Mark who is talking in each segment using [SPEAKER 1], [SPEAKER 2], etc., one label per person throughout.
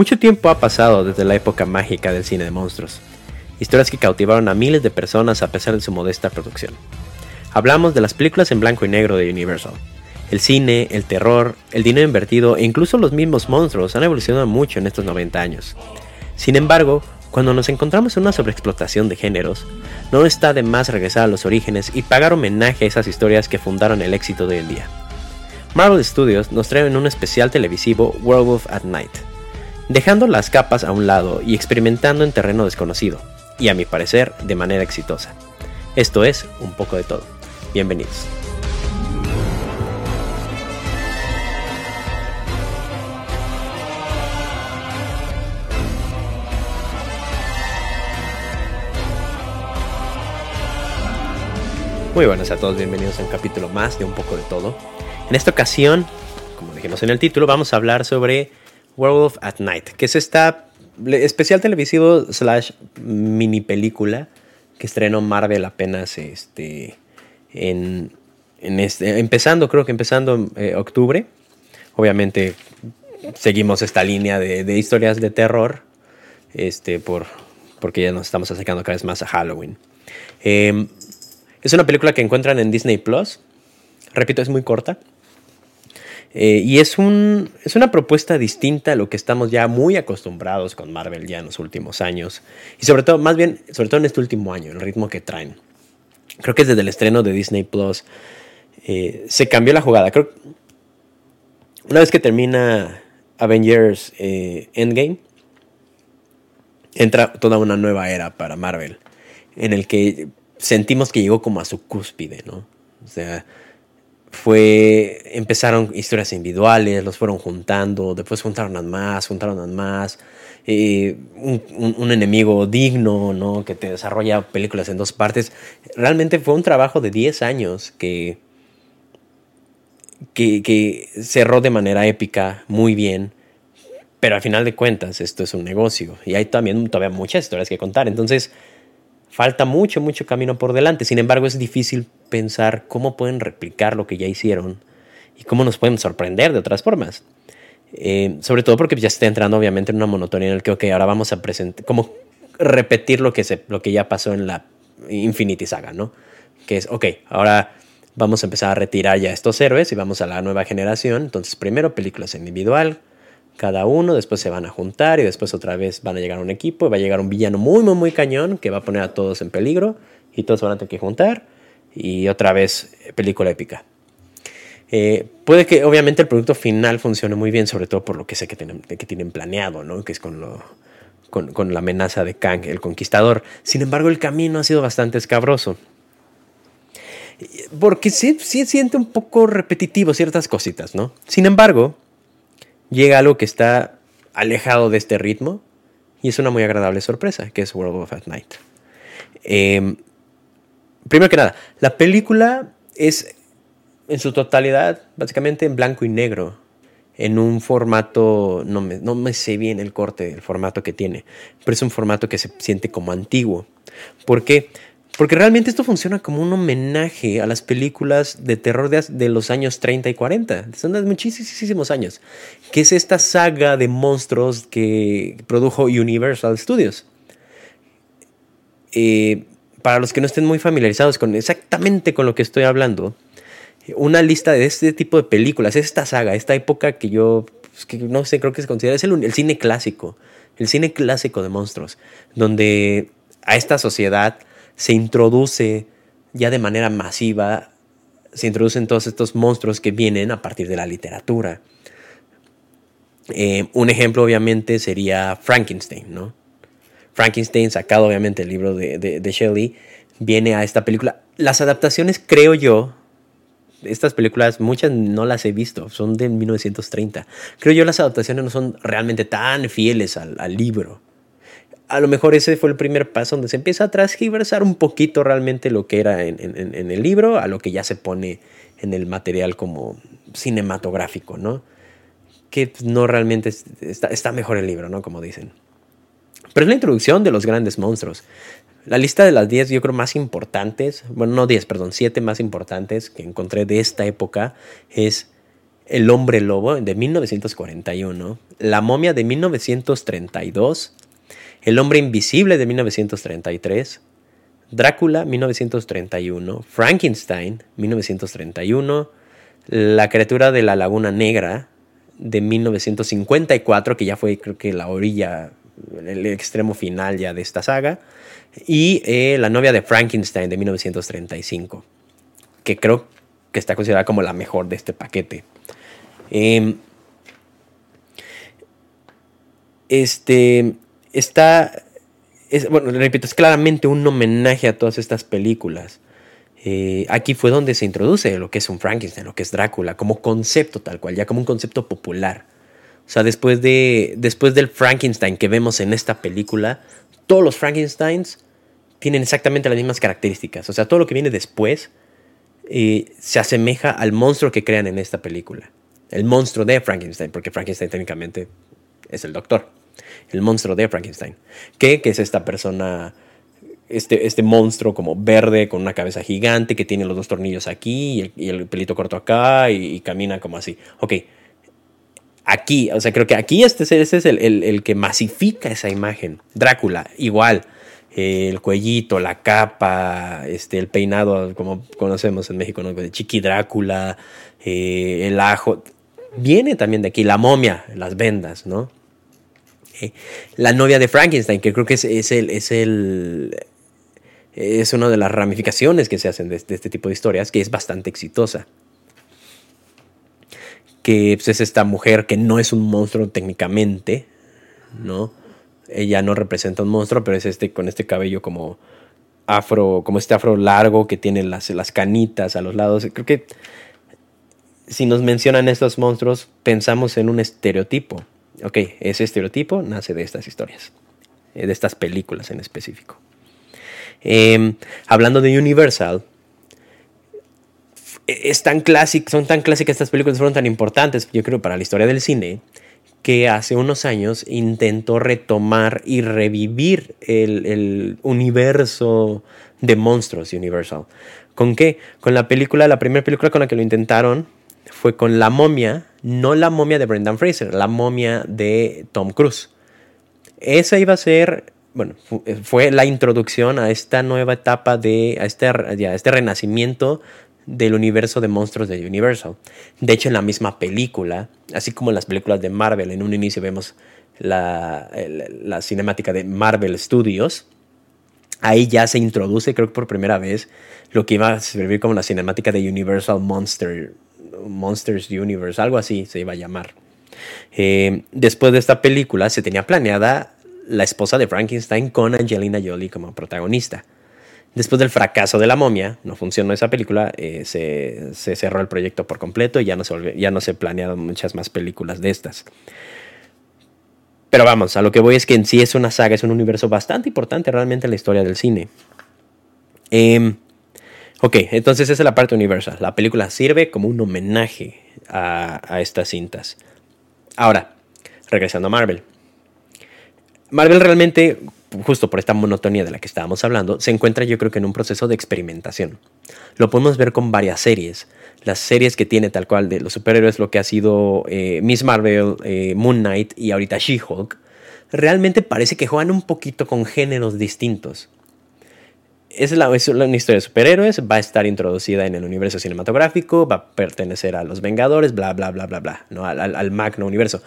[SPEAKER 1] Mucho tiempo ha pasado desde la época mágica del cine de monstruos, historias que cautivaron a miles de personas a pesar de su modesta producción. Hablamos de las películas en blanco y negro de Universal. El cine, el terror, el dinero invertido e incluso los mismos monstruos han evolucionado mucho en estos 90 años. Sin embargo, cuando nos encontramos en una sobreexplotación de géneros, no está de más regresar a los orígenes y pagar homenaje a esas historias que fundaron el éxito de hoy en día. Marvel Studios nos trae en un especial televisivo Werewolf at Night, dejando las capas a un lado y experimentando en terreno desconocido, y a mi parecer de manera exitosa. Esto es un poco de todo. Bienvenidos. Muy buenas a todos, bienvenidos a un capítulo más de Un poco de todo. En esta ocasión, como dijimos en el título, vamos a hablar sobre Werewolf at Night, que es esta especial televisivo slash mini película que estrenó Marvel apenas este, en, este, empezando, creo que empezando eh, octubre. Obviamente seguimos esta línea de, historias de terror, este, por, porque ya nos estamos acercando cada vez más a Halloween. Em, es una película que encuentran en Disney Plus. Repito, es muy corta. Eh, y es, un, es una propuesta distinta a lo que estamos ya muy acostumbrados con Marvel ya en los últimos años. Y sobre todo, más bien, sobre todo en este último año, el ritmo que traen. Creo que desde el estreno de Disney Plus eh, se cambió la jugada. Creo una vez que termina Avengers eh, Endgame, entra toda una nueva era para Marvel, en el que sentimos que llegó como a su cúspide, ¿no? O sea, fue, empezaron historias individuales, los fueron juntando, después juntaron a más, juntaron a más, un, enemigo digno, ¿no? Que te desarrolla películas en dos partes. Realmente fue un trabajo de 10 años que, que, que cerró de manera épica, muy bien, pero al final de cuentas esto es un negocio y hay también todavía muchas historias que contar. Entonces, Falta mucho, mucho camino por delante. Sin embargo, es difícil pensar cómo pueden replicar lo que ya hicieron y cómo nos pueden sorprender de otras formas. Eh, sobre todo porque ya está entrando obviamente en una monotonía en el que, ok, ahora vamos a presentar, como repetir lo que, se, lo que ya pasó en la Infinity Saga, ¿no? Que es, ok, ahora vamos a empezar a retirar ya estos héroes y vamos a la nueva generación. Entonces, primero películas individual, cada uno, después se van a juntar y después otra vez van a llegar a un equipo y va a llegar un villano muy, muy, muy cañón que va a poner a todos en peligro y todos van a tener que juntar y otra vez eh, película épica. Eh, puede que obviamente el producto final funcione muy bien, sobre todo por lo que sé que tienen, que tienen planeado, ¿no? que es con, lo, con, con la amenaza de Kang, el conquistador. Sin embargo, el camino ha sido bastante escabroso. Porque sí, sí siente un poco repetitivo ciertas cositas, ¿no? Sin embargo, llega algo que está alejado de este ritmo y es una muy agradable sorpresa, que es World of at Night. Em, primero que nada, la película es en su totalidad básicamente en blanco y negro, en un formato, no me, no me sé bien el corte, el formato que tiene, pero es un formato que se siente como antiguo. ¿Por qué? Porque realmente esto funciona como un homenaje a las películas de terror de, los años 30 y 40. Son de muchísimos años. Que es esta saga de monstruos que produjo Universal Studios. Eh, para los que no estén muy familiarizados con exactamente con lo que estoy hablando, una lista de este tipo de películas, esta saga, esta época que yo, pues, que no sé, creo que se considera, es el cine clásico, el cine clásico de monstruos, donde a esta sociedad se introduce ya de manera masiva, se introducen todos estos monstruos que vienen a partir de la literatura. Eh, un ejemplo obviamente sería Frankenstein, ¿no? Frankenstein, sacado obviamente el libro de, de, Shelley, viene a esta película. Las adaptaciones, creo yo, estas películas, muchas no las he visto, son de 1930. Creo yo las adaptaciones no son realmente tan fieles al libro a lo mejor ese fue el primer paso donde se empieza a transgiversar un poquito realmente lo que era en, el libro a lo que ya se pone en el material como cinematográfico, ¿no? Que no realmente está, mejor el libro, ¿no? Como dicen. Pero es la introducción de los grandes monstruos. La lista de las 10 yo creo más importantes, bueno, no 10, perdón, 7 más importantes que encontré de esta época es El hombre lobo de 1941, La momia de 1932, El hombre invisible de 1933, Drácula 1931, Frankenstein 1931, La criatura de la laguna negra de 1954, que ya fue creo que la orilla, el extremo final ya de esta saga, y eh, La novia de Frankenstein de 1935, que creo que está considerada como la mejor de este paquete. Em, este está, bueno, repito, es claramente un homenaje a todas estas películas. Eh, aquí fue donde se introduce lo que es un Frankenstein, lo que es Drácula, como concepto tal cual, ya como un concepto popular. O sea, después, de, después del Frankenstein que vemos en esta película, todos los Frankensteins tienen exactamente las mismas características. O sea, todo lo que viene después eh, se asemeja al monstruo que crean en esta película. El monstruo de Frankenstein, porque Frankenstein técnicamente es el doctor. El monstruo de Frankenstein. ¿Qué? Que es esta persona este, este monstruo como verde con una cabeza gigante que tiene los dos tornillos aquí y el, pelito corto acá y, camina como así. Ok, aquí, o sea, creo que aquí este, este es el, que masifica esa imagen. Drácula, igual. el cuellito, la capa, este, el peinado, como conocemos en México, ¿no? de Chiqui Drácula, eh, el ajo. Viene también de aquí, la momia, las vendas, ¿no? La novia de Frankenstein, que creo que es, el, es el, es una de las ramificaciones que se hacen de, este tipo de historias, que es bastante exitosa. Que pues, es esta mujer que no es un monstruo técnicamente, ¿no? Ella no representa un monstruo, pero es este con este cabello como afro, como este afro largo que tiene las, las canitas a los lados. Creo que si nos mencionan estos monstruos, pensamos en un estereotipo. Ok, ese estereotipo nace de estas historias, eh, de estas películas en específico. Em, hablando de Universal, es tan son tan clásicas estas películas, fueron tan importantes, yo creo, para la historia del cine, que hace unos años intentó retomar y revivir el, universo de monstruos Universal. ¿Con qué? Con la película, la primera película con la que lo intentaron fue con La momia, no la momia de Brendan Fraser, la momia de Tom Cruise. Esa iba a ser bueno, eh, fue la introducción a esta nueva etapa de, a este, este renacimiento del universo de monstruos de Universal. De hecho, en la misma película, así como en las películas de Marvel, en un inicio vemos la, la cinemática de Marvel Studios, ahí ya se introduce, creo que por primera vez, lo que iba a servir como la cinemática de Universal Monster, Monsters Universe, algo así se iba a llamar. Eh, después de esta película se tenía planeada la esposa de Frankenstein con Angelina Jolie como protagonista. Después del fracaso de la momia, no funcionó esa película, eh, se, cerró el proyecto por completo y ya no, se ya no se planearon muchas más películas de estas. Pero vamos, a lo que voy es que en sí es una saga, es un universo bastante importante realmente en la historia del cine. Em, ok, entonces esa es la parte universal. La película sirve como un homenaje a, estas cintas. Ahora, regresando a Marvel. Marvel realmente, justo por esta monotonía de la que estábamos hablando, se encuentra yo creo que en un proceso de experimentación. Lo podemos ver con varias series. Las series que tiene tal cual de los superhéroes, lo que ha sido eh, Miss Marvel, eh, Moon Knight y ahorita She-Hulk, realmente parece que juegan un poquito con géneros distintos. Es, la, es una historia de superhéroes, va a estar introducida en el universo cinematográfico, va a pertenecer a los Vengadores, bla, bla, bla, bla, bla, ¿no? al, al magno universo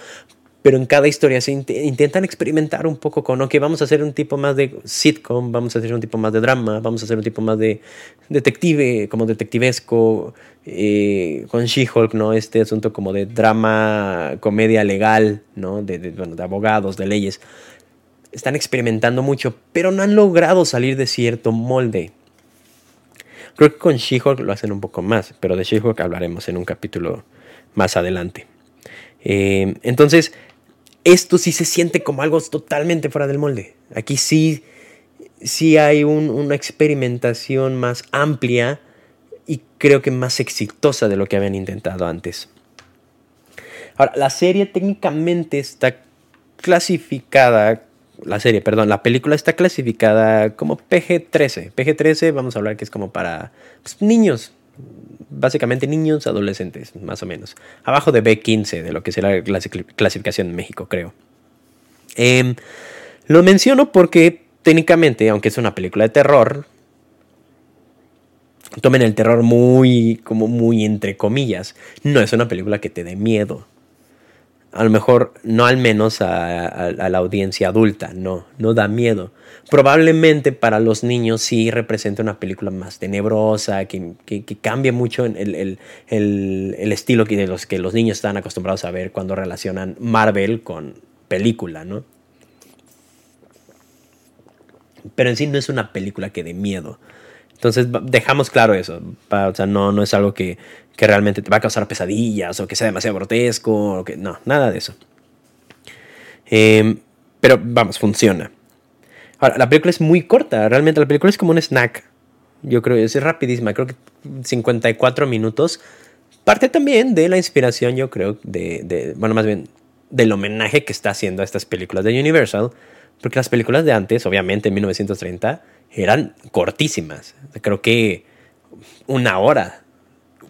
[SPEAKER 1] pero en cada historia se intentan experimentar un poco con, ok, vamos a hacer un tipo más de sitcom, vamos a hacer un tipo más de drama, vamos a hacer un tipo más de detective, como detectivesco, eh, con She-Hulk, ¿no? Este asunto como de drama, comedia legal, ¿no? De, de abogados, de leyes. Están experimentando mucho, pero no han logrado salir de cierto molde. Creo que con She-Hulk lo hacen un poco más, pero de She-Hulk hablaremos en un capítulo más adelante. Eh, entonces, esto sí se siente como algo totalmente fuera del molde. Aquí sí, sí hay una experimentación más amplia y creo que más exitosa de lo que habían intentado antes. Ahora, la serie técnicamente está clasificada, la serie, perdón, la película está clasificada como PG-13. PG-13, vamos a hablar que es como para pues, niños, Básicamente niños, adolescentes, más o menos. Abajo de B15, de lo que será la clasificación en México, creo. Em, lo menciono porque técnicamente, aunque es una película de terror, tomen el terror muy, como muy entre comillas. No es una película que te dé miedo. A lo mejor, no al menos a, la audiencia adulta, no, no da miedo. Probablemente para los niños sí representa una película más tenebrosa, que, que, cambia mucho el, el, el, el, estilo de los que los niños están acostumbrados a ver cuando relacionan Marvel con película, ¿no? Pero en sí no es una película que dé miedo. Entonces dejamos claro eso. O sea, no, no es algo que, realmente te va a causar pesadillas o que sea demasiado grotesco. O que, no, nada de eso. Em, pero vamos, funciona. Ahora, la película es muy corta. Realmente la película es como un snack. Yo creo que es rapidísima. Creo que 54 minutos. Parte también de la inspiración, yo creo, de, de bueno, más bien del homenaje que está haciendo a estas películas de Universal. Porque las películas de antes, obviamente en 1930, eran cortísimas. Creo que una hora.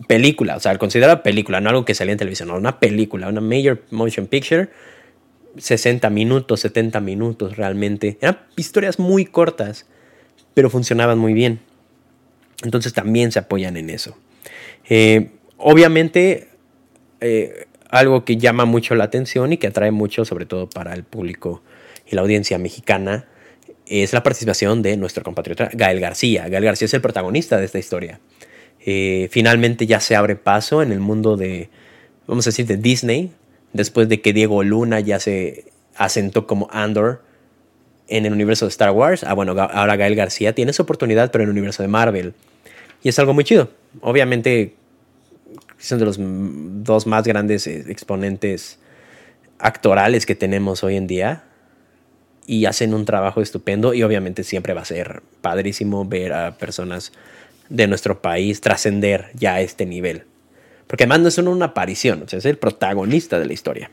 [SPEAKER 1] Película, o sea, considera película, no algo que salía en televisión, no, una película, una major motion picture, 60 minutos, 70 minutos realmente. Eran historias muy cortas, pero funcionaban muy bien. Entonces también se apoyan en eso. Eh, obviamente, eh, algo que llama mucho la atención y que atrae mucho, sobre todo para el público y la audiencia mexicana, es la participación de nuestro compatriota Gael García. Gael García es el protagonista de esta historia. Eh, finalmente ya se abre paso en el mundo de, vamos a decir, de Disney, después de que Diego Luna ya se asentó como Andor en el universo de Star Wars. Ah, bueno, ahora Gael García tiene su oportunidad, pero en el universo de Marvel. Y es algo muy chido. Obviamente, son de los dos más grandes eh, exponentes actorales que tenemos hoy en día y hacen un trabajo estupendo y obviamente siempre va a ser padrísimo ver a personas de nuestro país trascender ya a este nivel. Porque además no es una aparición, es el protagonista de la historia.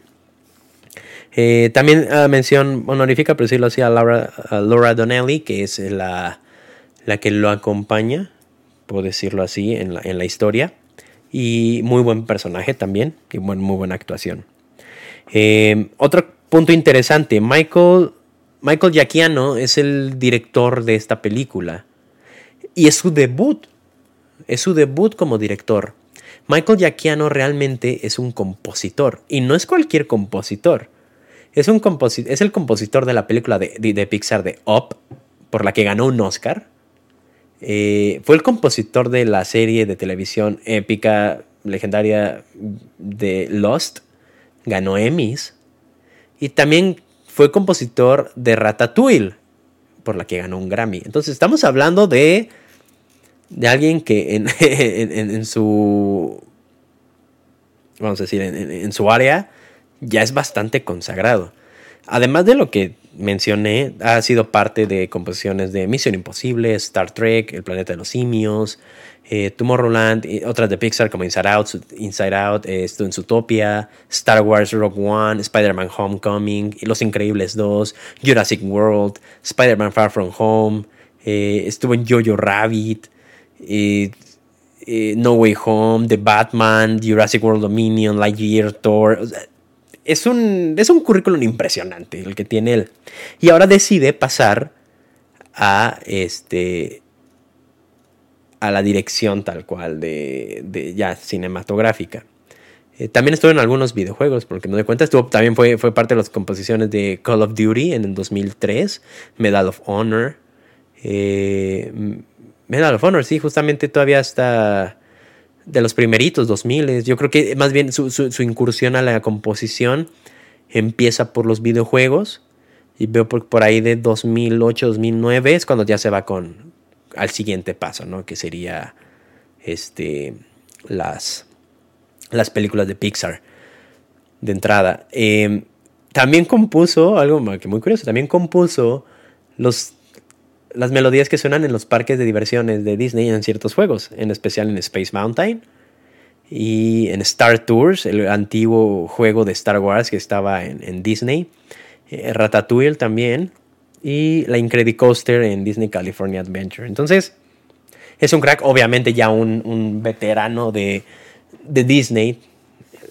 [SPEAKER 1] Eh, también uh, mención honorífica, por decirlo así, a Laura, Laura Donnelly, que es la, la, que lo acompaña, puedo decirlo así, en la, en la historia. Y muy buen personaje también, y buen, muy buena actuación. Eh, otro punto interesante, Michael Michael Giacchiano es el director de esta película. Y es su debut. Es su debut como director. Michael Giacchiano realmente es un compositor. Y no es cualquier compositor. Es, un es el compositor de la película de, Pixar de Up, por la que ganó un Oscar. Eh, fue el compositor de la serie de televisión épica, legendaria de Lost. Ganó Emmys. Y también fue compositor de Ratatouille, por la que ganó un Grammy. Entonces estamos hablando de, de alguien que en, en, su, vamos a decir, en, su área ya es bastante consagrado. Además de lo que mencioné, ha sido parte de composiciones de Misión Imposible, Star Trek, El Planeta de los Simios, eh, Tomorrowland, otras de Pixar como Inside Out, Inside Out eh, en Zootopia, Star Wars Rogue One, Spider-Man Homecoming, Los Increíbles 2, Jurassic World, Spider-Man Far From Home, eh, estuvo en Jojo Rabbit, No Way Home, The Batman, Jurassic World Dominion, Lightyear, Thor. es, un, es un currículum impresionante el que tiene él. Y ahora decide pasar a este a la dirección tal cual de, ya cinematográfica. Eh, también estuvo en algunos videojuegos, porque me doy cuenta, estuvo, también fue, fue parte de las composiciones de Call of Duty en el 2003, Medal of Honor. Eh, Medal of Honor, sí, justamente todavía está de los primeritos 2000. Yo creo que más bien su, su, incursión a la composición empieza por los videojuegos. Y veo por, por ahí de 2008, 2009 es cuando ya se va con, al siguiente paso, ¿no? Que sería este, las, las películas de Pixar de entrada. Em, también compuso, algo que muy curioso, también compuso los, las melodías que suenan en los parques de diversiones de Disney en ciertos juegos, en especial en Space Mountain y en Star Tours, el antiguo juego de Star Wars que estaba en, Disney. Eh, Ratatouille también y la Incredicoaster en Disney California Adventure. Entonces, Es un crack, obviamente ya un, veterano de, Disney,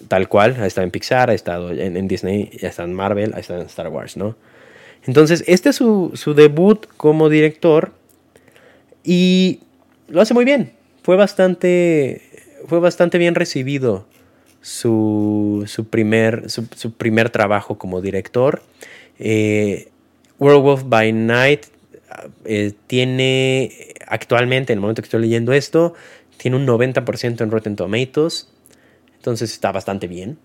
[SPEAKER 1] tal cual. Ha estado en Pixar, ha estado en, Disney, ha estado en Marvel, ha estado en Star Wars, ¿no? Entonces, este es su, debut como director y lo hace muy bien. Fue bastante, fue bastante bien recibido su, su primer, su, primer trabajo como director. Eh, Werewolf by Night eh, tiene actualmente, en el momento que estoy leyendo esto, tiene un 90% en Rotten Tomatoes. Entonces está bastante bien.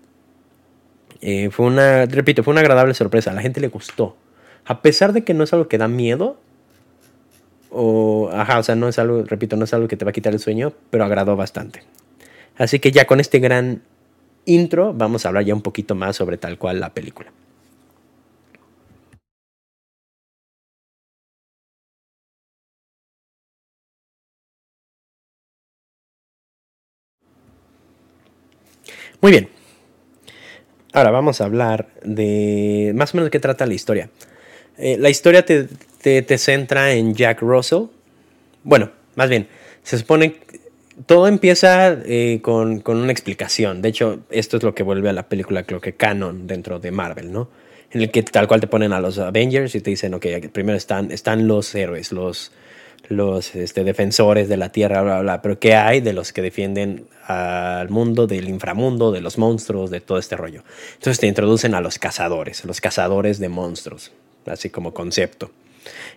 [SPEAKER 1] Eh, fue una, repito, fue una agradable sorpresa. A la gente le gustó. A pesar de que no es algo que da miedo. O, ajá, o sea, no es algo, repito, no es algo que te va a quitar el sueño, pero agradó bastante. Así que ya con este gran intro vamos a hablar ya un poquito más sobre tal cual la película. Muy bien. Ahora vamos a hablar de más o menos qué trata la historia. Eh, la historia te, te, centra en Jack Russell. Bueno, más bien, se supone todo empieza eh, con, con, una explicación. De hecho, esto es lo que vuelve a la película, creo que canon dentro de Marvel, ¿no? En el que tal cual te ponen a los Avengers y te dicen, ok, primero están, están los héroes, los, los este, defensores de la Tierra, bla, bla, pero ¿qué hay de los que defienden al mundo, del inframundo, de los monstruos, de todo este rollo? Entonces te introducen a los cazadores, los cazadores de monstruos, así como concepto.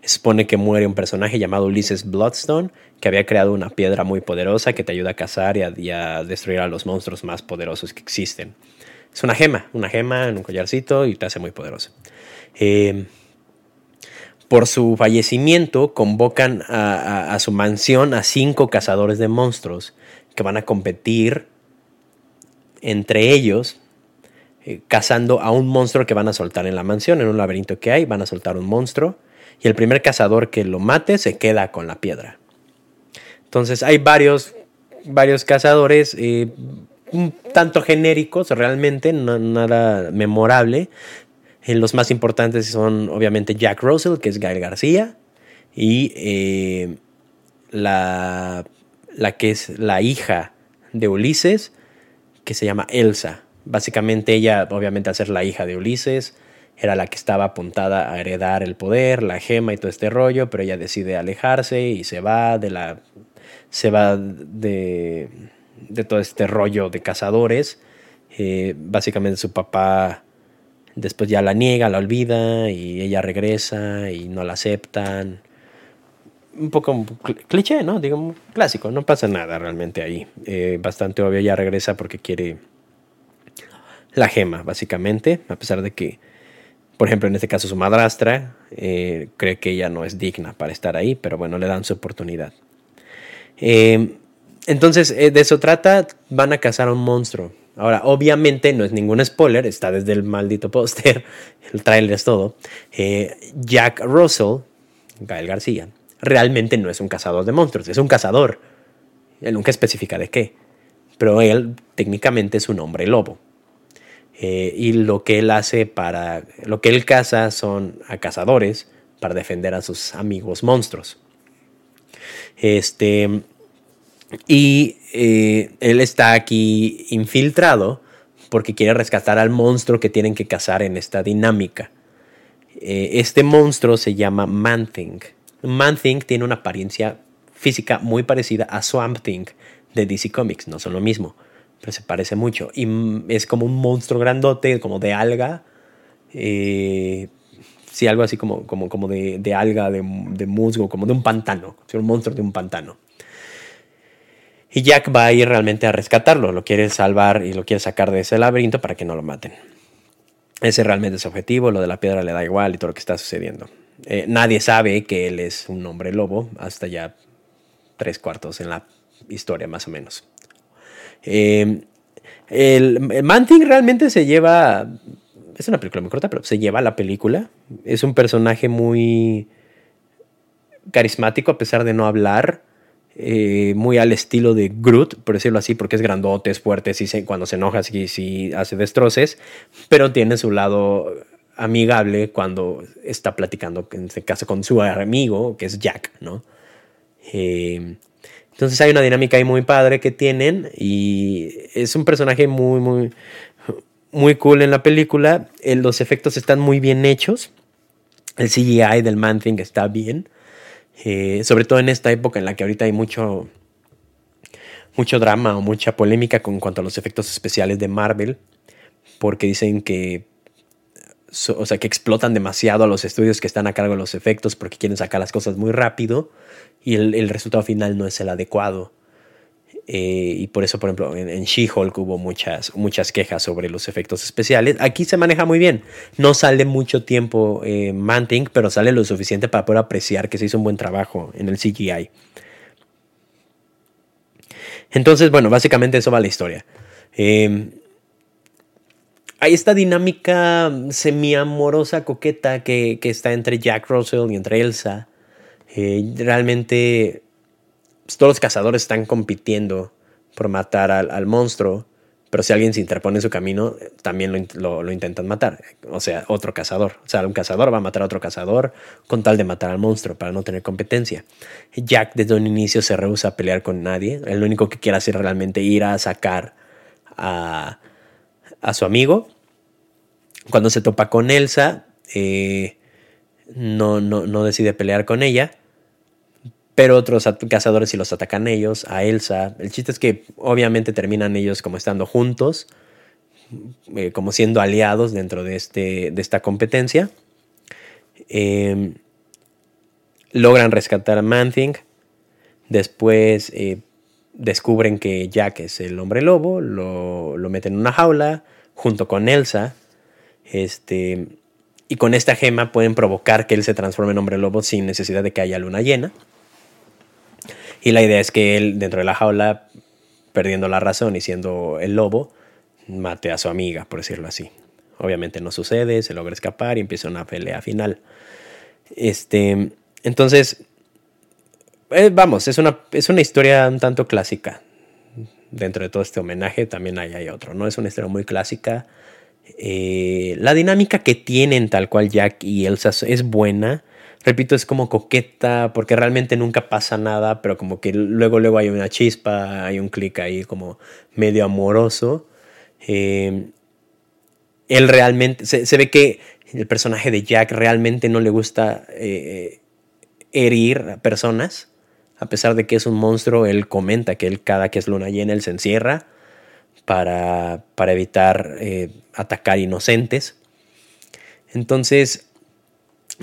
[SPEAKER 1] Se supone que muere un personaje llamado Ulysses Bloodstone, que había creado una piedra muy poderosa que te ayuda a cazar y a, destruir a los monstruos más poderosos que existen. Es una gema, una gema en un collarcito y te hace muy poderoso. Eh, por su fallecimiento convocan a, su mansión a cinco cazadores de monstruos que van a competir entre ellos eh, cazando a un monstruo que van a soltar en la mansión, en un laberinto que hay, van a soltar un monstruo y el primer cazador que lo mate se queda con la piedra. Entonces hay varios, varios cazadores, eh, un tanto genéricos realmente, nada memorable, eh, los más importantes son obviamente Jack Russell, que es Gael García, y eh, la, la que es la hija de Ulises, que se llama Elsa. Básicamente ella, obviamente al ser la hija de Ulises, era la que estaba apuntada a heredar el poder, la gema y todo este rollo, pero ella decide alejarse y se va de la se va de, de todo este rollo de cazadores. Eh, básicamente su papá después ya la niega, la olvida y ella regresa y no la aceptan. Un poco cliché, ¿no? Digo, clásico, no pasa nada realmente ahí. Eh, bastante obvio, ella regresa porque quiere la gema, básicamente, a pesar de que, por ejemplo, en este caso su madrastra eh, cree que ella no es digna para estar ahí, pero bueno, le dan su oportunidad. Eh, entonces, de eso trata, van a cazar a un monstruo. Ahora, obviamente no es ningún spoiler, está desde el maldito póster, el trailer es todo. Eh, Jack Russell, Gael García, realmente no es un cazador de monstruos, es un cazador. Él nunca especifica de qué, pero él técnicamente es un hombre lobo. Eh, y lo que él hace para, lo que él caza son a cazadores para defender a sus amigos monstruos. Este, y eh, él está aquí infiltrado porque quiere rescatar al monstruo que tienen que cazar en esta dinámica. Eh, este monstruo se llama Man-Thing. Man-Thing tiene una apariencia física muy parecida a Swamp Thing de DC Comics. No son lo mismo, pero se parece mucho. Y es como un monstruo grandote, como de alga. Eh, sí, algo así como, como, como de, de alga, de, de, musgo, como de un pantano. Un monstruo de un pantano. Y Jack va a ir realmente a rescatarlo, lo quiere salvar y lo quiere sacar de ese laberinto para que no lo maten. Ese realmente es su objetivo, lo de la piedra le da igual y todo lo que está sucediendo. Eh, nadie sabe que él es un hombre lobo hasta ya tres cuartos en la historia más o menos. Eh, el, Manting realmente se lleva, es una película muy corta, pero se lleva la película. Es un personaje muy carismático a pesar de no hablar. Eh, muy al estilo de Groot, por decirlo así, porque es grandote, es fuerte, cuando se enoja sí, sí hace destroces, pero tiene su lado amigable cuando está platicando, en este caso, con su amigo, que es Jack, ¿no? Eh, Entonces hay una dinámica ahí muy padre que tienen y es un personaje muy, muy, muy cool en la película. Los efectos están muy bien hechos. El CGI del Man Thing está bien. Eh, sobre todo en esta época en la que ahorita hay mucho, mucho drama o mucha polémica con cuanto a los efectos especiales de Marvel. Porque dicen que o sea, que explotan demasiado a los estudios que están a cargo de los efectos porque quieren sacar las cosas muy rápido y el, resultado final no es el adecuado. Eh, y por eso, por ejemplo, en, She-Hulk hubo muchas, muchas quejas sobre los efectos especiales. Aquí se maneja muy bien. No sale mucho tiempo eh, Manting, pero sale lo suficiente para poder apreciar que se hizo un buen trabajo en el CGI. Entonces, bueno, básicamente eso va la historia. Eh, hay esta dinámica semi-amorosa, coqueta que, está entre Jack Russell y entre Elsa. Eh, realmente pues, todos los cazadores están compitiendo por matar al, monstruo, pero si alguien se interpone en su camino, también lo, intentan matar. O sea, otro cazador. O sea, un cazador va a matar a otro cazador con tal de matar al monstruo para no tener competencia. Jack desde un inicio se rehúsa a pelear con nadie. El único que quiere hacer realmente ir a sacar a a su amigo. Cuando se topa con Elsa, eh, no, no, decide pelear con ella. Pero otros cazadores sí los atacan ellos, a Elsa. El chiste es que obviamente terminan ellos como estando juntos, eh, como siendo aliados dentro de, este, de esta competencia. Em, logran rescatar a Manthing. Después eh, descubren que Jack es el hombre lobo, lo, lo meten en una jaula junto con Elsa. Este, y con esta gema pueden provocar que él se transforme en hombre lobo sin necesidad de que haya luna llena. Y la idea es que él, dentro de la jaula, perdiendo la razón y siendo el lobo, mate a su amiga, por decirlo así. Obviamente no sucede, se logra escapar y empieza una pelea final. Este, entonces, eh, vamos, es una, es una historia un tanto clásica. Dentro de todo este homenaje también hay, otro, ¿no? Es una historia muy clásica. Eh, la dinámica que tienen tal cual Jack y Elsa es buena. Repito, es como coqueta porque realmente nunca pasa nada, pero como que luego, luego hay una chispa, hay un clic ahí como medio amoroso. Eh, él realmente, se, ve que el personaje de Jack realmente no le gusta herir a personas a pesar de que es un monstruo, él comenta que él cada que es luna llena, él se encierra para, para evitar eh, atacar inocentes. Entonces,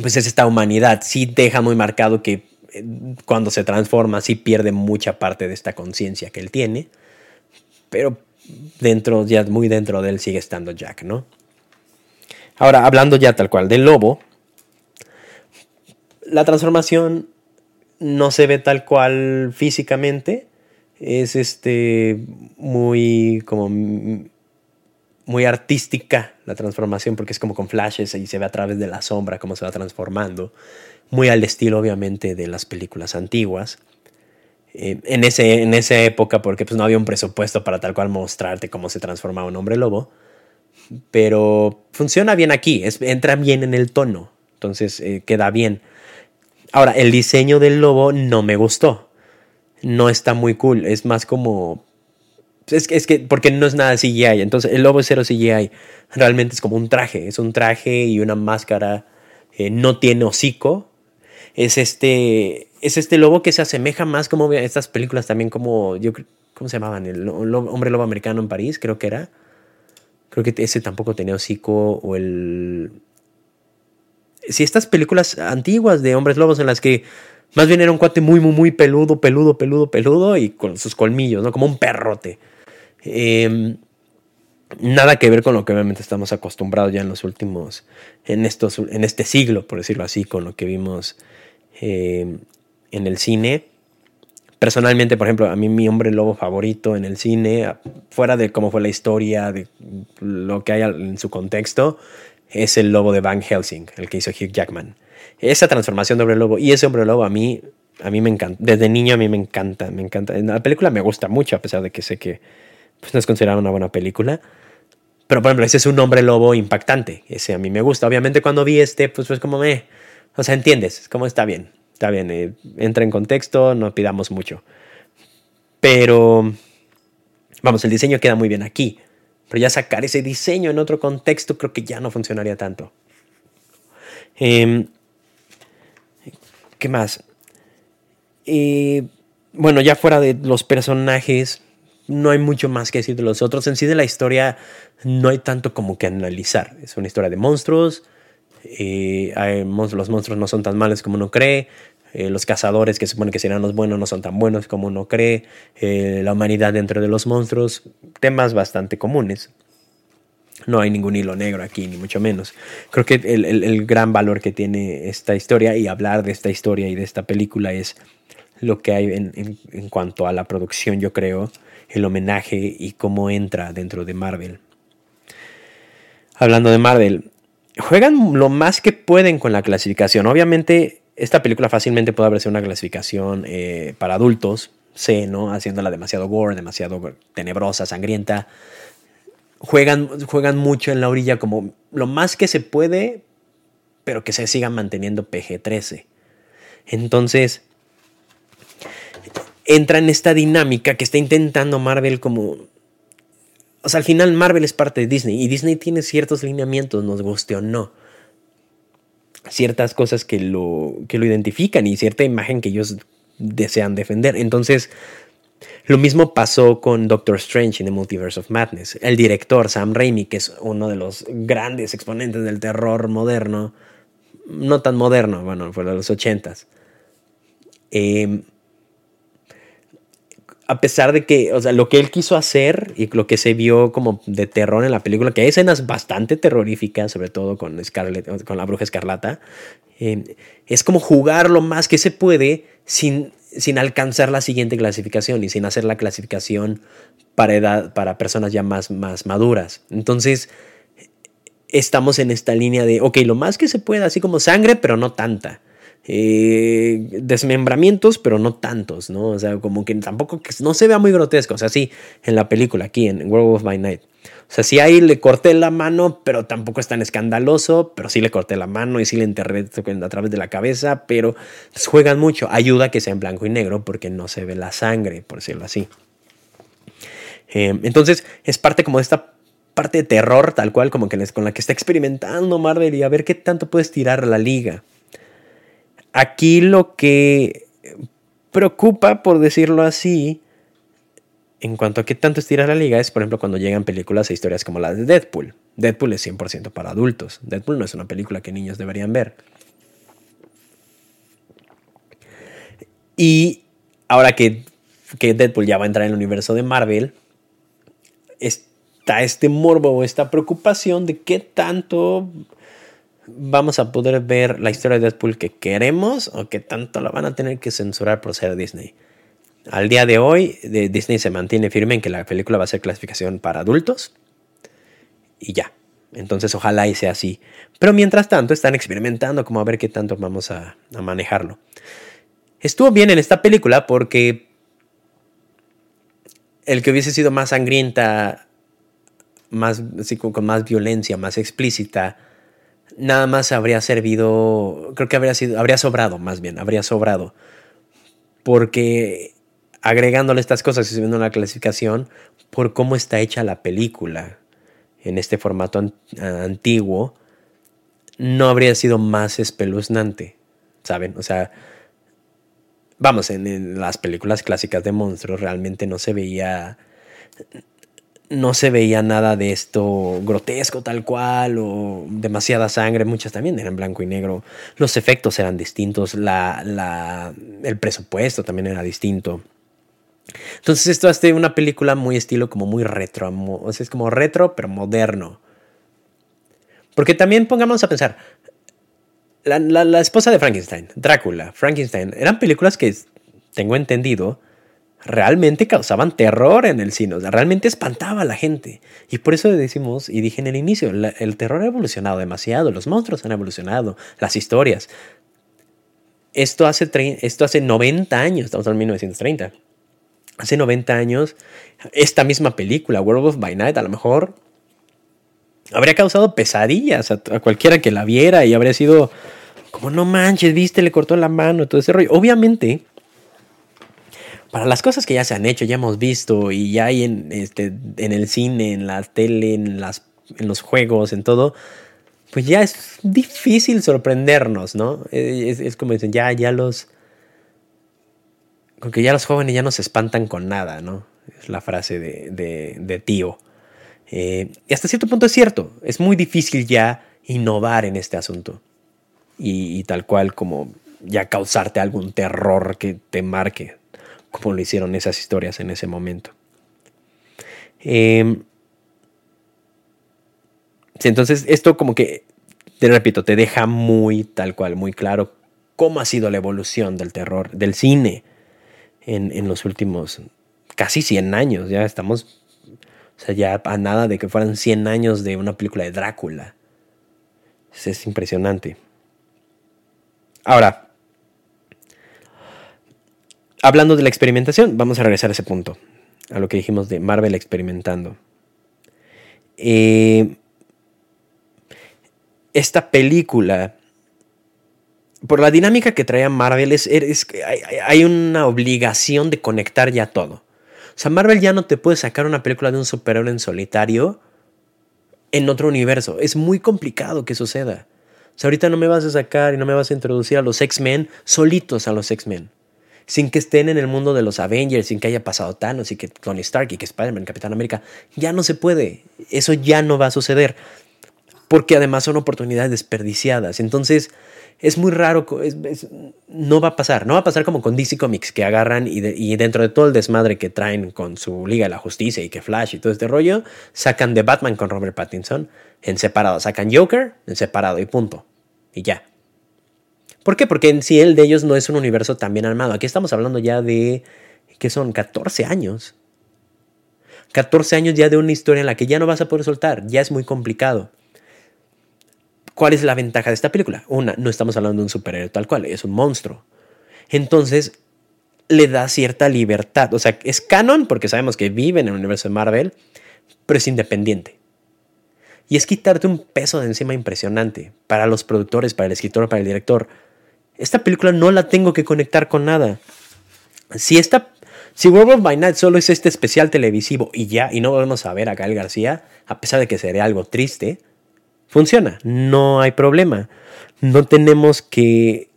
[SPEAKER 1] pues es esta humanidad. Sí deja muy marcado que eh, cuando se transforma, sí pierde mucha parte de esta conciencia que él tiene. Pero dentro, ya muy dentro de él sigue estando Jack, ¿no? Ahora, hablando ya tal cual del lobo, la transformación no se ve tal cual físicamente. Es este muy como muy artística la transformación porque es como con flashes y se ve a través de la sombra cómo se va transformando. Muy al estilo obviamente de las películas antiguas. Eh, en, ese, en esa época porque pues no había un presupuesto para tal cual mostrarte cómo se transformaba un hombre lobo. Pero funciona bien aquí, entra bien en el tono. Entonces eh, queda bien. Ahora, el diseño del lobo no me gustó. No está muy cool. Es más como. Es, es que, porque no es nada CGI. Entonces, el lobo es cero CGI. Realmente es como un traje. Es un traje y una máscara. Eh, no tiene hocico. Es este. Es este lobo que se asemeja más como estas películas también, como. Yo, ¿Cómo se llamaban? El, hombre lobo americano en París, creo que era. Creo que ese tampoco tenía hocico. O el si estas películas antiguas de hombres lobos en las que más bien era un cuate muy, muy, muy peludo, peludo, peludo, peludo y con sus colmillos, ¿no? Como un perrote. Em, nada que ver con lo que obviamente estamos acostumbrados ya en los últimos, en, estos, en este siglo, por decirlo así, con lo que vimos em, en el cine. Personalmente, por ejemplo, a mí mi hombre lobo favorito en el cine, fuera de cómo fue la historia, de lo que hay en su contexto, es el lobo de Van Helsing, el que hizo Hugh Jackman. Esa transformación de hombre lobo y ese hombre lobo a mí, a mí me encanta. Desde niño a mí me encanta, me encanta. La película me gusta mucho, a pesar de que sé que pues, no es considerada una buena película. Pero, por ejemplo, ese es un hombre lobo impactante. Ese a mí me gusta. Obviamente, cuando vi este, pues, pues como me. O sea, entiendes, como está bien. Está bien, eh, entra en contexto, no pidamos mucho. Pero, vamos, el diseño queda muy bien aquí. Pero ya sacar ese diseño en otro contexto creo que ya no funcionaría tanto. Em, ¿Qué más? Eh, bueno, ya fuera de los personajes, no hay mucho más que decir de los otros. En sí de la historia no hay tanto como que analizar. Es una historia de monstruos. Eh, los monstruos no son tan malos como uno cree. Eh, los cazadores que supone que serán los buenos no son tan buenos como uno cree. la humanidad dentro de los monstruos. Temas bastante comunes. No hay ningún hilo negro aquí, ni mucho menos. Creo que el, el, gran valor que tiene esta historia y hablar de esta historia y de esta película es lo que hay en, en, cuanto a la producción, yo creo, el homenaje y cómo entra dentro de Marvel. Hablando de Marvel, juegan lo más que pueden con la clasificación. Obviamente, esta película fácilmente puede haber sido una clasificación eh, para adultos, sé, ¿no? Haciéndola demasiado gore, demasiado tenebrosa, sangrienta juegan, juegan mucho en la orilla como lo más que se puede, pero que se sigan manteniendo PG-13. Entonces, entra en esta dinámica que está intentando Marvel como... O sea, al final Marvel es parte de Disney y Disney tiene ciertos lineamientos, nos guste o no. Ciertas cosas que lo, que lo identifican y cierta imagen que ellos desean defender. Entonces, lo mismo pasó con Doctor Strange en The Multiverse of Madness. El director Sam Raimi, que es uno de los grandes exponentes del terror moderno, no tan moderno, bueno, fue de los ochentas. Em, a pesar de que, o sea, lo que él quiso hacer y lo que se vio como de terror en la película, que hay escenas bastante terroríficas, sobre todo con Scarlet, con la bruja escarlata, em, es como jugar lo más que se puede sin sin alcanzar la siguiente clasificación y sin hacer la clasificación para, edad, para personas ya más, más maduras. Entonces, estamos en esta línea de, ok, lo más que se pueda, así como sangre, pero no tanta. Eh, desmembramientos, pero no tantos, ¿no? O sea, como que tampoco que no se vea muy grotesco. O sea, sí, en la película, aquí en World of My Night. O sea, sí ahí le corté la mano, pero tampoco es tan escandaloso, pero sí le corté la mano y sí le enterré a través de la cabeza, pero juegan mucho. Ayuda que sea en blanco y negro porque no se ve la sangre, por decirlo así. Eh, entonces, es parte como de esta parte de terror, tal cual, como que con la que está experimentando Marvel y a ver qué tanto puedes tirar la liga. Aquí lo que preocupa, por decirlo así, en cuanto a qué tanto estira la liga es, por ejemplo, cuando llegan películas e historias como la de Deadpool. Deadpool es 100% para adultos. Deadpool no es una película que niños deberían ver. Y ahora que, que Deadpool ya va a entrar en el universo de Marvel, está este morbo esta preocupación de qué tanto vamos a poder ver la historia de Deadpool que queremos o qué tanto la van a tener que censurar por ser Disney. Al día de hoy, Disney se mantiene firme en que la película va a ser clasificación para adultos y ya. Entonces, ojalá y sea así. Pero mientras tanto, están experimentando como a ver qué tanto vamos a, manejarlo. Estuvo bien en esta película porque el que hubiese sido más sangrienta, más, con más violencia, más explícita, nada más habría servido, creo que habría sido, habría sobrado más bien, habría sobrado. Porque agregándole estas cosas y subiendo la clasificación por cómo está hecha la película en este formato antiguo, no habría sido más espeluznante, ¿saben? O sea, vamos, en, las películas clásicas de monstruos realmente no se veía no se veía nada de esto grotesco tal cual o demasiada sangre, muchas también eran blanco y negro, los efectos eran distintos, la, el presupuesto también era distinto. Entonces esto hace una película muy estilo como muy retro, o sea, es como retro pero moderno. Porque también pongamos a pensar, la, esposa de Frankenstein, Drácula, Frankenstein, eran películas que, tengo entendido, realmente causaban terror en el cine, o realmente espantaba a la gente. Y por eso decimos, y dije en el inicio, el terror ha evolucionado demasiado, los monstruos han evolucionado, las historias. Esto hace, esto hace 90 años, estamos en 1930 hace 90 años, esta misma película, World of by Night, a lo mejor habría causado pesadillas a, cualquiera que la viera y habría sido como, no manches, viste, le cortó la mano, todo ese rollo. Obviamente, para las cosas que ya se han hecho, ya hemos visto y ya hay en, este, en el cine, en la tele, en, las, en los juegos, en todo, pues ya es difícil sorprendernos, ¿no? Es, como dicen, ya, ya los... Con que ya los jóvenes ya no se espantan con nada, ¿no? Es la frase de, tío. Eh, y hasta cierto punto es cierto, es muy difícil ya innovar en este asunto. Y, tal cual como ya causarte algún terror que te marque, como lo hicieron esas historias en ese momento. Eh, entonces esto como que, te repito, te deja muy tal cual, muy claro cómo ha sido la evolución del terror, del cine en, los últimos casi 100 años. Ya estamos, o sea, ya a nada de que fueran 100 años de una película de Drácula. Es, impresionante. Ahora, hablando de la experimentación, vamos a regresar a ese punto, a lo que dijimos de Marvel experimentando. Eh, esta película, por la dinámica que traía Marvel, es, hay, una obligación de conectar ya todo. O sea, Marvel ya no te puede sacar una película de un superhéroe en solitario en otro universo. Es muy complicado que suceda. O sea, ahorita no me vas a sacar y no me vas a introducir a los X-Men solitos a los X-Men. Sin que estén en el mundo de los Avengers, sin que haya pasado Thanos y que Tony Stark y que Spider-Man, Capitán América. Ya no se puede. Eso ya no va a suceder porque además son oportunidades desperdiciadas. Entonces, es muy raro, no va a pasar, no va a pasar como con DC Comics, que agarran y, dentro de todo el desmadre que traen con su Liga de la Justicia y que Flash y todo este rollo, sacan de Batman con Robert Pattinson en separado, sacan Joker en separado y punto. Y ya. ¿Por qué? Porque en sí el de ellos no es un universo tan bien armado. Aquí estamos hablando ya de, que son 14 años. 14 años ya de una historia en la que ya no vas a poder soltar, ya es muy complicado. ¿Cuál es la ventaja de esta película? Una, no estamos hablando de un superhéroe tal cual, es un monstruo. Entonces, le da cierta libertad. O sea, es canon porque sabemos que vive en el universo de Marvel, pero es independiente. Y es quitarte un peso de encima impresionante para los productores, para el escritor, para el director. Esta película no la tengo que conectar con nada. Si esta si World by Night solo es este especial televisivo y ya, y no volvemos a ver a Gael García, a pesar de que sería algo triste, funciona, no hay problema. No tenemos que,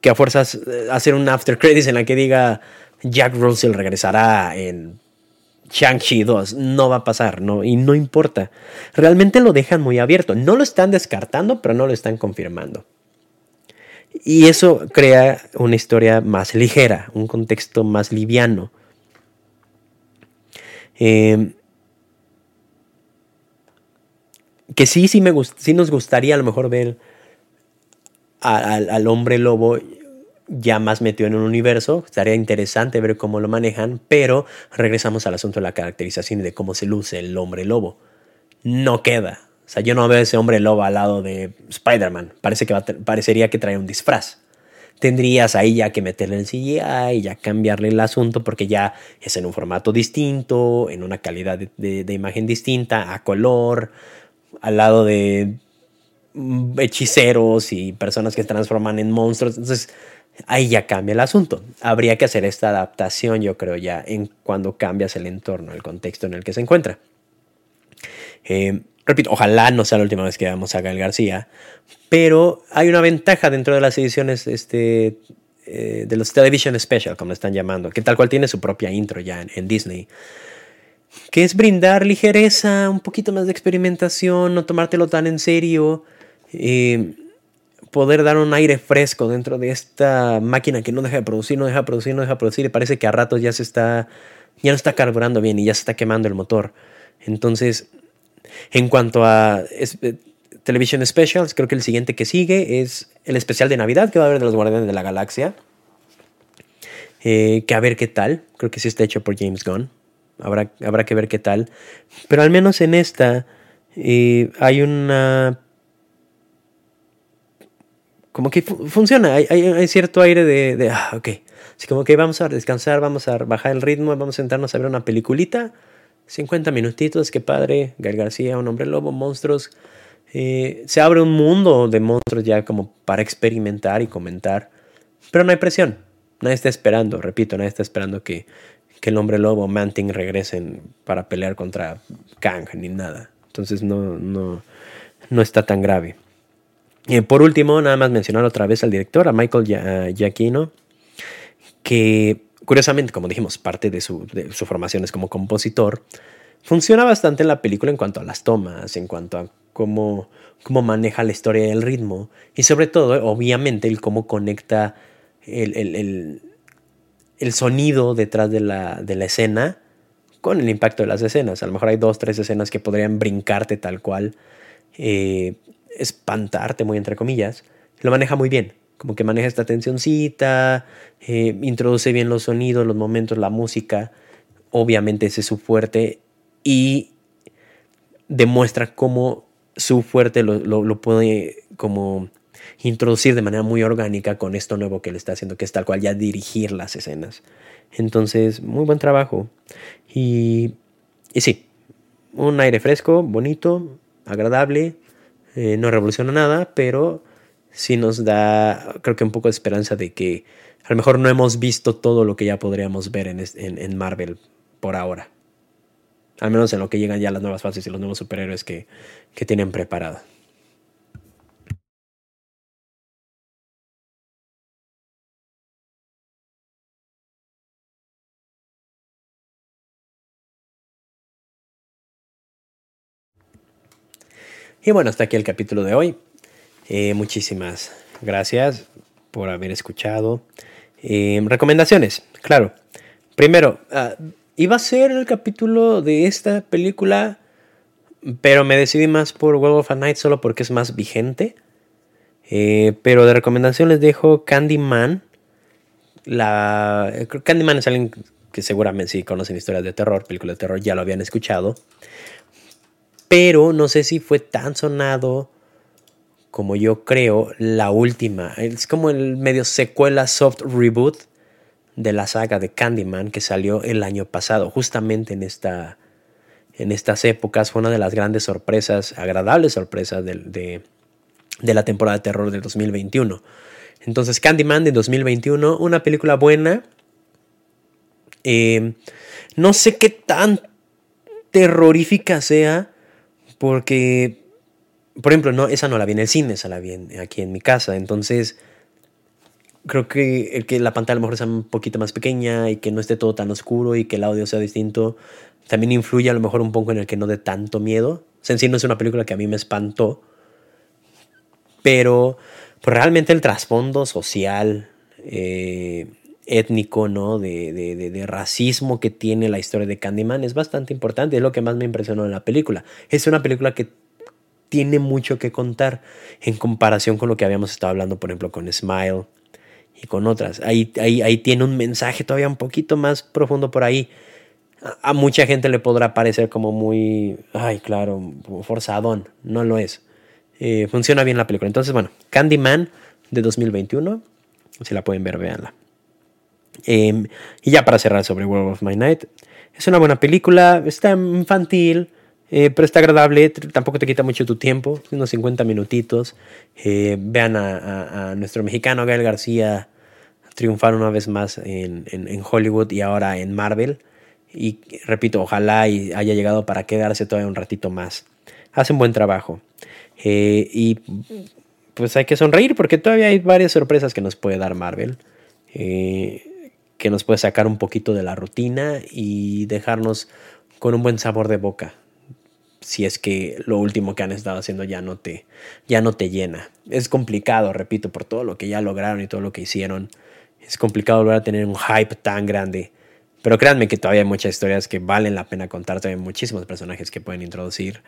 [SPEAKER 1] que a fuerzas eh, hacer un after credits en la que diga Jack Russell regresará en Shang-Chi 2. No va a pasar, no, y no importa. Realmente lo dejan muy abierto. No lo están descartando, pero no lo están confirmando. Y eso crea una historia más ligera, un contexto más liviano. Eh, que sí, sí, me sí nos gustaría a lo mejor ver al hombre lobo ya más metido en un universo. Estaría interesante ver cómo lo manejan, pero regresamos al asunto de la caracterización y de cómo se luce el hombre lobo. No queda. O sea, yo no veo ese hombre lobo al lado de Spider-Man. Parece que parecería que trae un disfraz. Tendrías ahí ya que meterle el CGI y ya cambiarle el asunto porque ya es en un formato distinto, en una calidad de imagen distinta, a color al lado de hechiceros y personas que se transforman en monstruos. Entonces, ahí ya cambia el asunto. Habría que hacer esta adaptación, yo creo, ya en cuando cambias el entorno, el contexto en el que se encuentra. Eh, repito, ojalá no sea la última vez que veamos a Gael García, pero hay una ventaja dentro de las ediciones este, eh, de los Television Special, como están llamando, que tal cual tiene su propia intro ya en Disney que es brindar ligereza, un poquito más de experimentación, no tomártelo tan en serio, eh, poder dar un aire fresco dentro de esta máquina que no deja de producir, no deja de producir, no deja de producir y parece que a ratos ya se está, ya no está carburando bien y ya se está quemando el motor. Entonces, en cuanto a eh, Television Specials, creo que el siguiente que sigue es el especial de Navidad que va a haber de los Guardianes de la Galaxia. Eh, que a ver qué tal. Creo que sí está hecho por James Gunn. Habrá, habrá que ver qué tal. Pero al menos en esta eh, hay una... Como que funciona, hay, hay, cierto aire de, de, ah, ok. Así como que vamos a descansar, vamos a bajar el ritmo, vamos a sentarnos a ver una peliculita. 50 minutitos, qué padre. Gael García, un hombre lobo, monstruos. Eh, se abre un mundo de monstruos ya como para experimentar y comentar. Pero no hay presión. Nadie está esperando, repito, nadie está esperando que, que el hombre lobo o Manting regresen para pelear contra Kang ni nada. Entonces no, no, no está tan grave. Por último, nada más mencionar otra vez al director, a Michael Giacchino, que curiosamente, como dijimos, parte de su, formación es como compositor, funciona bastante en la película en cuanto a las tomas, en cuanto a cómo, cómo maneja la historia y el ritmo, y sobre todo, obviamente, el cómo conecta el, sonido detrás de la, de la escena con el impacto de las escenas. A lo mejor hay dos, tres escenas que podrían brincarte tal cual, eh, espantarte, muy entre comillas. Lo maneja muy bien, como que maneja esta tensioncita, eh, introduce bien los sonidos, los momentos, la música. Obviamente ese es su fuerte y demuestra cómo su fuerte lo, lo, puede como introducir de manera muy orgánica con esto nuevo que le está haciendo, que es tal cual ya dirigir las escenas. Entonces, muy buen trabajo. Y, y sí, un aire fresco, bonito, agradable, eh, no revoluciona nada, pero sí nos da, creo que un poco de esperanza de que a lo mejor no hemos visto todo lo que ya podríamos ver en, en, en Marvel por ahora. Al menos en lo que llegan ya las nuevas fases y los nuevos superhéroes que, que tienen preparada. Y bueno, hasta aquí el capítulo de hoy. Eh, muchísimas gracias por haber escuchado. Eh, recomendaciones, claro. Primero, uh, Iba a ser el capítulo de esta película, pero me decidí más por World of a Night solo porque es más vigente. Eh, pero de recomendación les dejo Candyman. La, Candyman es alguien que seguramente si conocen historias de terror, películas de terror, ya lo habían escuchado. Pero no sé si fue tan sonado como yo creo la última. Es como el medio secuela soft reboot de la saga de Candyman que salió el año pasado, justamente en, esta, en estas épocas. Fue una de las grandes sorpresas, agradables sorpresas de, de, la temporada de terror del 2021. Entonces, Candyman de 2021, una película buena. Eh, no sé qué tan terrorífica sea, porque, por ejemplo, no, esa no la vi en el cine, esa la vi aquí en mi casa. Entonces, creo que el que la pantalla a lo mejor sea un poquito más pequeña y que no esté todo tan oscuro y que el audio sea distinto, también influye a lo mejor un poco en el que no dé tanto miedo. O en sí no es una película que a mí me espantó, pero pues realmente el trasfondo social, eh, étnico, ¿no? De, de, de, racismo que tiene la historia de Candyman es bastante importante, es lo que más me impresionó en la película. Es una película que tiene mucho que contar en comparación con lo que habíamos estado hablando, por ejemplo, con Smile y con otras. Ahí, ahí, ahí tiene un mensaje todavía un poquito más profundo por ahí. A, mucha gente le podrá parecer como muy, ay, claro, forzadón. No lo es. Eh, funciona bien la película. Entonces, bueno, Candyman de 2021. Si la pueden ver, véanla. Em, y ya para cerrar sobre World of My Night. Es una buena película, está infantil, eh, pero está agradable, tampoco te quita mucho tu tiempo, unos 50 minutitos. Eh, vean a, nuestro mexicano Gael García triunfar una vez más en, Hollywood y ahora en Marvel. Y repito, ojalá y haya llegado para quedarse todavía un ratito más. Hace un buen trabajo. Eh, y pues hay que sonreír porque todavía hay varias sorpresas que nos puede dar Marvel. que nos puede sacar un poquito de la rutina y dejarnos con un buen sabor de boca si es que lo último que han estado haciendo ya no te, ya no te llena. Es complicado, repito, por todo lo que ya lograron y todo lo que hicieron. Es complicado volver a tener un hype tan grande. Pero créanme que todavía hay muchas historias que valen la pena contar, todavía hay muchísimos personajes que pueden introducir.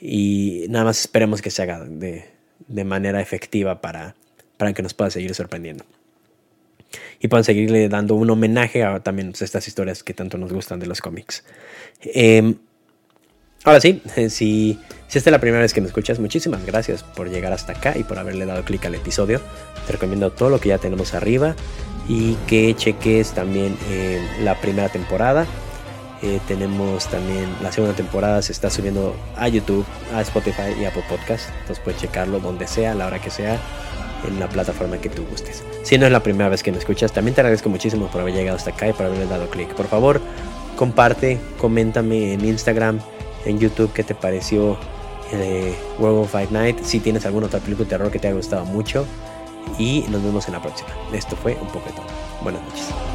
[SPEAKER 1] Y nada más esperemos que se haga de, de manera efectiva para, para que nos pueda seguir sorprendiendo. Y puedan seguirle dando un homenaje a también pues, estas historias que tanto nos gustan de los cómics. Eh, Ahora sí, si, si esta es la primera vez que me escuchas, muchísimas gracias por llegar hasta acá y por haberle dado clic al episodio. Te recomiendo todo lo que ya tenemos arriba y que cheques también eh, la primera temporada. Eh, tenemos también la segunda temporada, se está subiendo a YouTube, a Spotify y Apple Podcast. Entonces puedes checarlo donde sea, a la hora que sea. en la plataforma que tú gustes. Si no es la primera vez que me escuchas, también te agradezco muchísimo por haber llegado hasta acá y por haberle dado clic. Por favor, comparte, coméntame en Instagram, en YouTube qué te pareció eh, World of Fight Night. Si tienes alguna otra película de terror que te haya gustado mucho. Y nos vemos en la próxima. Esto fue un poco de todo. Buenas noches.